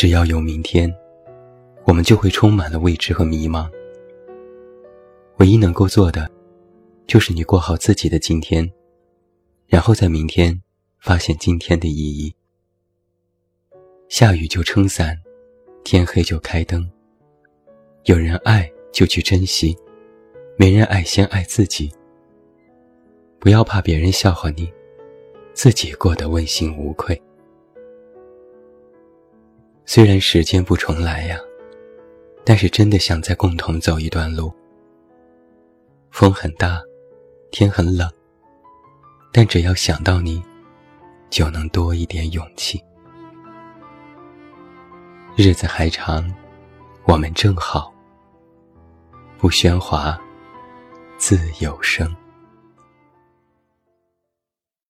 只要有明天，我们就会充满了未知和迷茫。唯一能够做的，就是你过好自己的今天，然后在明天发现今天的意义。下雨就撑伞，天黑就开灯。有人爱就去珍惜，没人爱先爱自己。不要怕别人笑话你，自己过得问心无愧。虽然时间不重来呀，但是真的想再共同走一段路。风很大，天很冷，但只要想到你，就能多一点勇气。日子还长，我们正好，不喧哗，自有声。